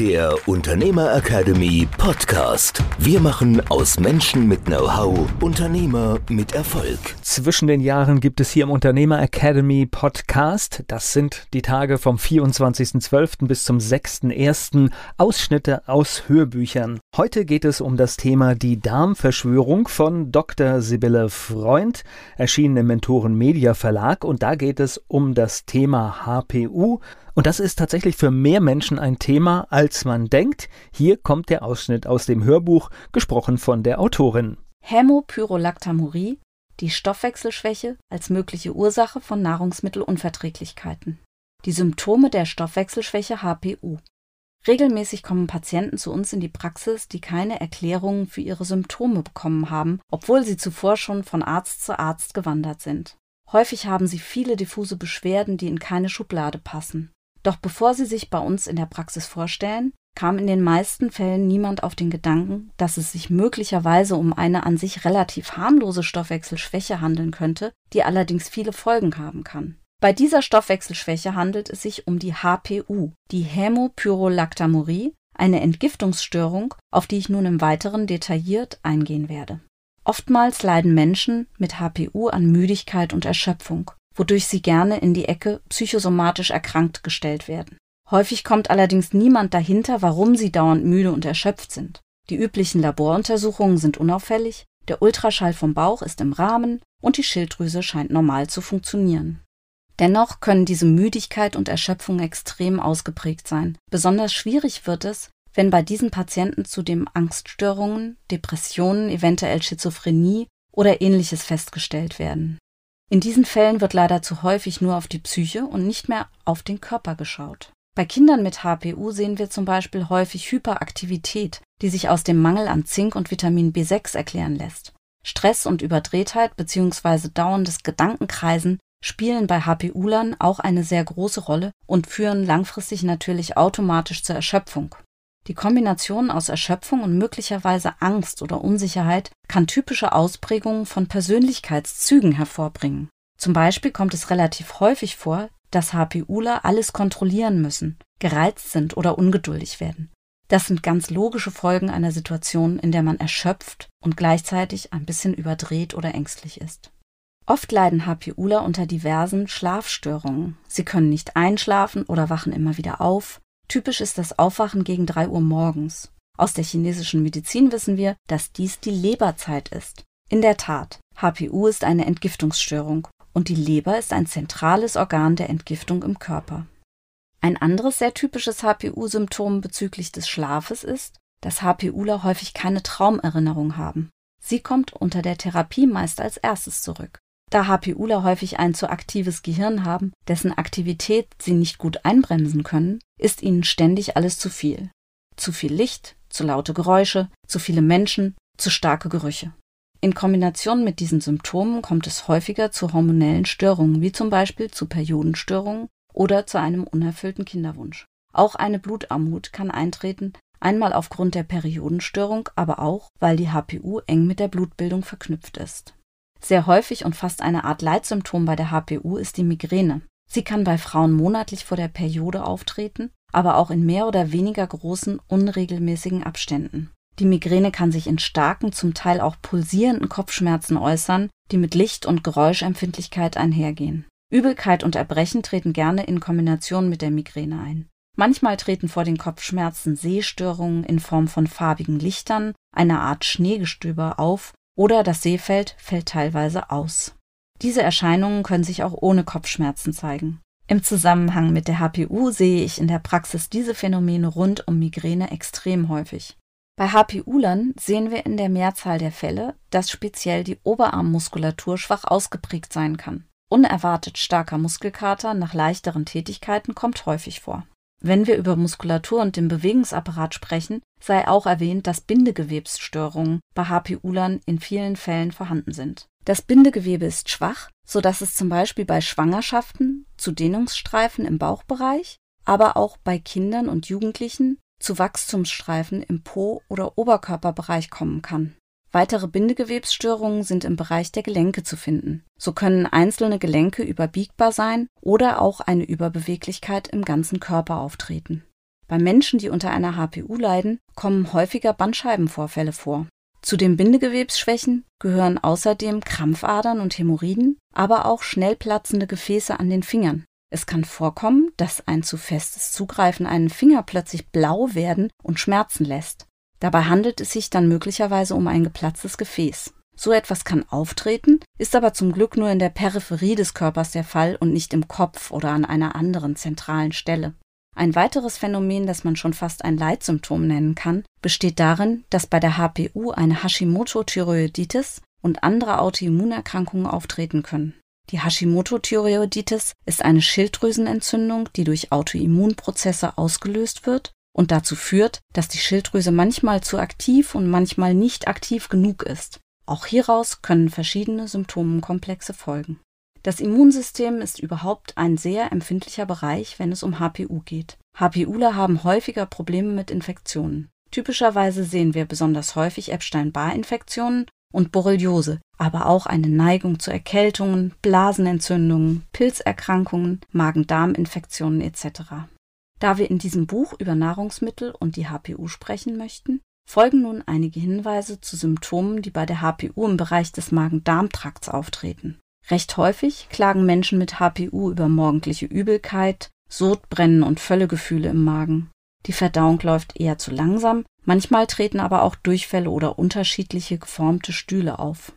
der Unternehmer Academy Podcast. Wir machen aus Menschen mit Know-how Unternehmer mit Erfolg. Zwischen den Jahren gibt es hier im Unternehmer Academy Podcast. Das sind die Tage vom 24.12. bis zum 6.1. Ausschnitte aus Hörbüchern. Heute geht es um das Thema die Darmverschwörung von Dr. Sibylle Freund, erschienen im Mentoren Media Verlag. Und da geht es um das Thema HPU und das ist tatsächlich für mehr Menschen ein Thema, als man denkt. Hier kommt der Ausschnitt aus dem Hörbuch, gesprochen von der Autorin. Hämopyrolactamurie, die Stoffwechselschwäche als mögliche Ursache von Nahrungsmittelunverträglichkeiten. Die Symptome der Stoffwechselschwäche HPU. Regelmäßig kommen Patienten zu uns in die Praxis, die keine Erklärungen für ihre Symptome bekommen haben, obwohl sie zuvor schon von Arzt zu Arzt gewandert sind. Häufig haben sie viele diffuse Beschwerden, die in keine Schublade passen. Doch bevor sie sich bei uns in der Praxis vorstellen, kam in den meisten Fällen niemand auf den Gedanken, dass es sich möglicherweise um eine an sich relativ harmlose Stoffwechselschwäche handeln könnte, die allerdings viele Folgen haben kann. Bei dieser Stoffwechselschwäche handelt es sich um die HPU, die Hämopyrolactamurie, eine Entgiftungsstörung, auf die ich nun im Weiteren detailliert eingehen werde. Oftmals leiden Menschen mit HPU an Müdigkeit und Erschöpfung wodurch sie gerne in die Ecke psychosomatisch erkrankt gestellt werden. Häufig kommt allerdings niemand dahinter, warum sie dauernd müde und erschöpft sind. Die üblichen Laboruntersuchungen sind unauffällig, der Ultraschall vom Bauch ist im Rahmen und die Schilddrüse scheint normal zu funktionieren. Dennoch können diese Müdigkeit und Erschöpfung extrem ausgeprägt sein. Besonders schwierig wird es, wenn bei diesen Patienten zudem Angststörungen, Depressionen, eventuell Schizophrenie oder ähnliches festgestellt werden. In diesen Fällen wird leider zu häufig nur auf die Psyche und nicht mehr auf den Körper geschaut. Bei Kindern mit HPU sehen wir zum Beispiel häufig Hyperaktivität, die sich aus dem Mangel an Zink und Vitamin B6 erklären lässt. Stress und Überdrehtheit bzw. dauerndes Gedankenkreisen spielen bei HPU-Lern auch eine sehr große Rolle und führen langfristig natürlich automatisch zur Erschöpfung. Die Kombination aus Erschöpfung und möglicherweise Angst oder Unsicherheit kann typische Ausprägungen von Persönlichkeitszügen hervorbringen. Zum Beispiel kommt es relativ häufig vor, dass HPUler alles kontrollieren müssen, gereizt sind oder ungeduldig werden. Das sind ganz logische Folgen einer Situation, in der man erschöpft und gleichzeitig ein bisschen überdreht oder ängstlich ist. Oft leiden HPUler unter diversen Schlafstörungen. Sie können nicht einschlafen oder wachen immer wieder auf, Typisch ist das Aufwachen gegen 3 Uhr morgens. Aus der chinesischen Medizin wissen wir, dass dies die Leberzeit ist. In der Tat, HPU ist eine Entgiftungsstörung und die Leber ist ein zentrales Organ der Entgiftung im Körper. Ein anderes sehr typisches HPU-Symptom bezüglich des Schlafes ist, dass HPUler häufig keine Traumerinnerung haben. Sie kommt unter der Therapie meist als erstes zurück. Da HPUler häufig ein zu aktives Gehirn haben, dessen Aktivität sie nicht gut einbremsen können, ist ihnen ständig alles zu viel. Zu viel Licht, zu laute Geräusche, zu viele Menschen, zu starke Gerüche. In Kombination mit diesen Symptomen kommt es häufiger zu hormonellen Störungen, wie zum Beispiel zu Periodenstörungen oder zu einem unerfüllten Kinderwunsch. Auch eine Blutarmut kann eintreten, einmal aufgrund der Periodenstörung, aber auch, weil die HPU eng mit der Blutbildung verknüpft ist. Sehr häufig und fast eine Art Leitsymptom bei der HPU ist die Migräne. Sie kann bei Frauen monatlich vor der Periode auftreten, aber auch in mehr oder weniger großen, unregelmäßigen Abständen. Die Migräne kann sich in starken, zum Teil auch pulsierenden Kopfschmerzen äußern, die mit Licht- und Geräuschempfindlichkeit einhergehen. Übelkeit und Erbrechen treten gerne in Kombination mit der Migräne ein. Manchmal treten vor den Kopfschmerzen Sehstörungen in Form von farbigen Lichtern, einer Art Schneegestöber auf oder das Sehfeld fällt teilweise aus. Diese Erscheinungen können sich auch ohne Kopfschmerzen zeigen. Im Zusammenhang mit der HPU sehe ich in der Praxis diese Phänomene rund um Migräne extrem häufig. Bei HPU-Lern sehen wir in der Mehrzahl der Fälle, dass speziell die Oberarmmuskulatur schwach ausgeprägt sein kann. Unerwartet starker Muskelkater nach leichteren Tätigkeiten kommt häufig vor. Wenn wir über Muskulatur und den Bewegungsapparat sprechen, sei auch erwähnt, dass Bindegewebsstörungen bei HPU-Lern in vielen Fällen vorhanden sind. Das Bindegewebe ist schwach, so dass es zum Beispiel bei Schwangerschaften zu Dehnungsstreifen im Bauchbereich, aber auch bei Kindern und Jugendlichen zu Wachstumsstreifen im Po- oder Oberkörperbereich kommen kann. Weitere Bindegewebsstörungen sind im Bereich der Gelenke zu finden. So können einzelne Gelenke überbiegbar sein oder auch eine Überbeweglichkeit im ganzen Körper auftreten. Bei Menschen, die unter einer HPU leiden, kommen häufiger Bandscheibenvorfälle vor. Zu den Bindegewebsschwächen gehören außerdem Krampfadern und Hämorrhoiden, aber auch schnell platzende Gefäße an den Fingern. Es kann vorkommen, dass ein zu festes Zugreifen einen Finger plötzlich blau werden und schmerzen lässt. Dabei handelt es sich dann möglicherweise um ein geplatztes Gefäß. So etwas kann auftreten, ist aber zum Glück nur in der Peripherie des Körpers der Fall und nicht im Kopf oder an einer anderen zentralen Stelle. Ein weiteres Phänomen, das man schon fast ein Leitsymptom nennen kann, besteht darin, dass bei der HPU eine Hashimoto-Thyreoiditis und andere Autoimmunerkrankungen auftreten können. Die Hashimoto-Thyreoiditis ist eine Schilddrüsenentzündung, die durch Autoimmunprozesse ausgelöst wird und dazu führt, dass die Schilddrüse manchmal zu aktiv und manchmal nicht aktiv genug ist. Auch hieraus können verschiedene Symptomenkomplexe folgen. Das Immunsystem ist überhaupt ein sehr empfindlicher Bereich, wenn es um HPU geht. HPUler haben häufiger Probleme mit Infektionen. Typischerweise sehen wir besonders häufig Epstein-Barr-Infektionen und Borreliose, aber auch eine Neigung zu Erkältungen, Blasenentzündungen, Pilzerkrankungen, Magen-Darm-Infektionen etc. Da wir in diesem Buch über Nahrungsmittel und die HPU sprechen möchten, folgen nun einige Hinweise zu Symptomen, die bei der HPU im Bereich des Magen-Darm-Trakts auftreten. Recht häufig klagen Menschen mit HPU über morgendliche Übelkeit, Sodbrennen und Völlegefühle im Magen. Die Verdauung läuft eher zu langsam, manchmal treten aber auch Durchfälle oder unterschiedliche geformte Stühle auf.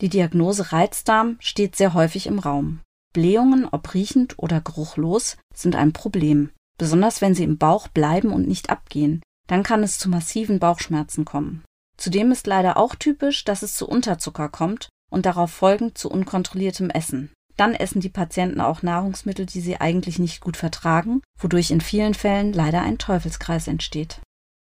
Die Diagnose Reizdarm steht sehr häufig im Raum. Blähungen, ob riechend oder geruchlos, sind ein Problem besonders wenn sie im Bauch bleiben und nicht abgehen, dann kann es zu massiven Bauchschmerzen kommen. Zudem ist leider auch typisch, dass es zu Unterzucker kommt und darauf folgend zu unkontrolliertem Essen. Dann essen die Patienten auch Nahrungsmittel, die sie eigentlich nicht gut vertragen, wodurch in vielen Fällen leider ein Teufelskreis entsteht.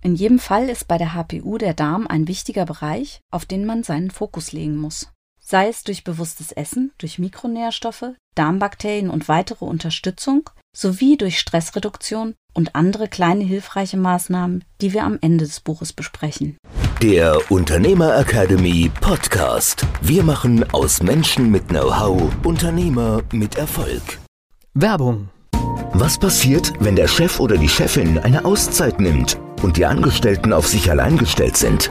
In jedem Fall ist bei der HPU der Darm ein wichtiger Bereich, auf den man seinen Fokus legen muss. Sei es durch bewusstes Essen, durch Mikronährstoffe, Darmbakterien und weitere Unterstützung sowie durch Stressreduktion und andere kleine hilfreiche Maßnahmen, die wir am Ende des Buches besprechen. Der Unternehmer Academy Podcast. Wir machen aus Menschen mit Know-how Unternehmer mit Erfolg. Werbung. Was passiert, wenn der Chef oder die Chefin eine Auszeit nimmt und die Angestellten auf sich allein gestellt sind?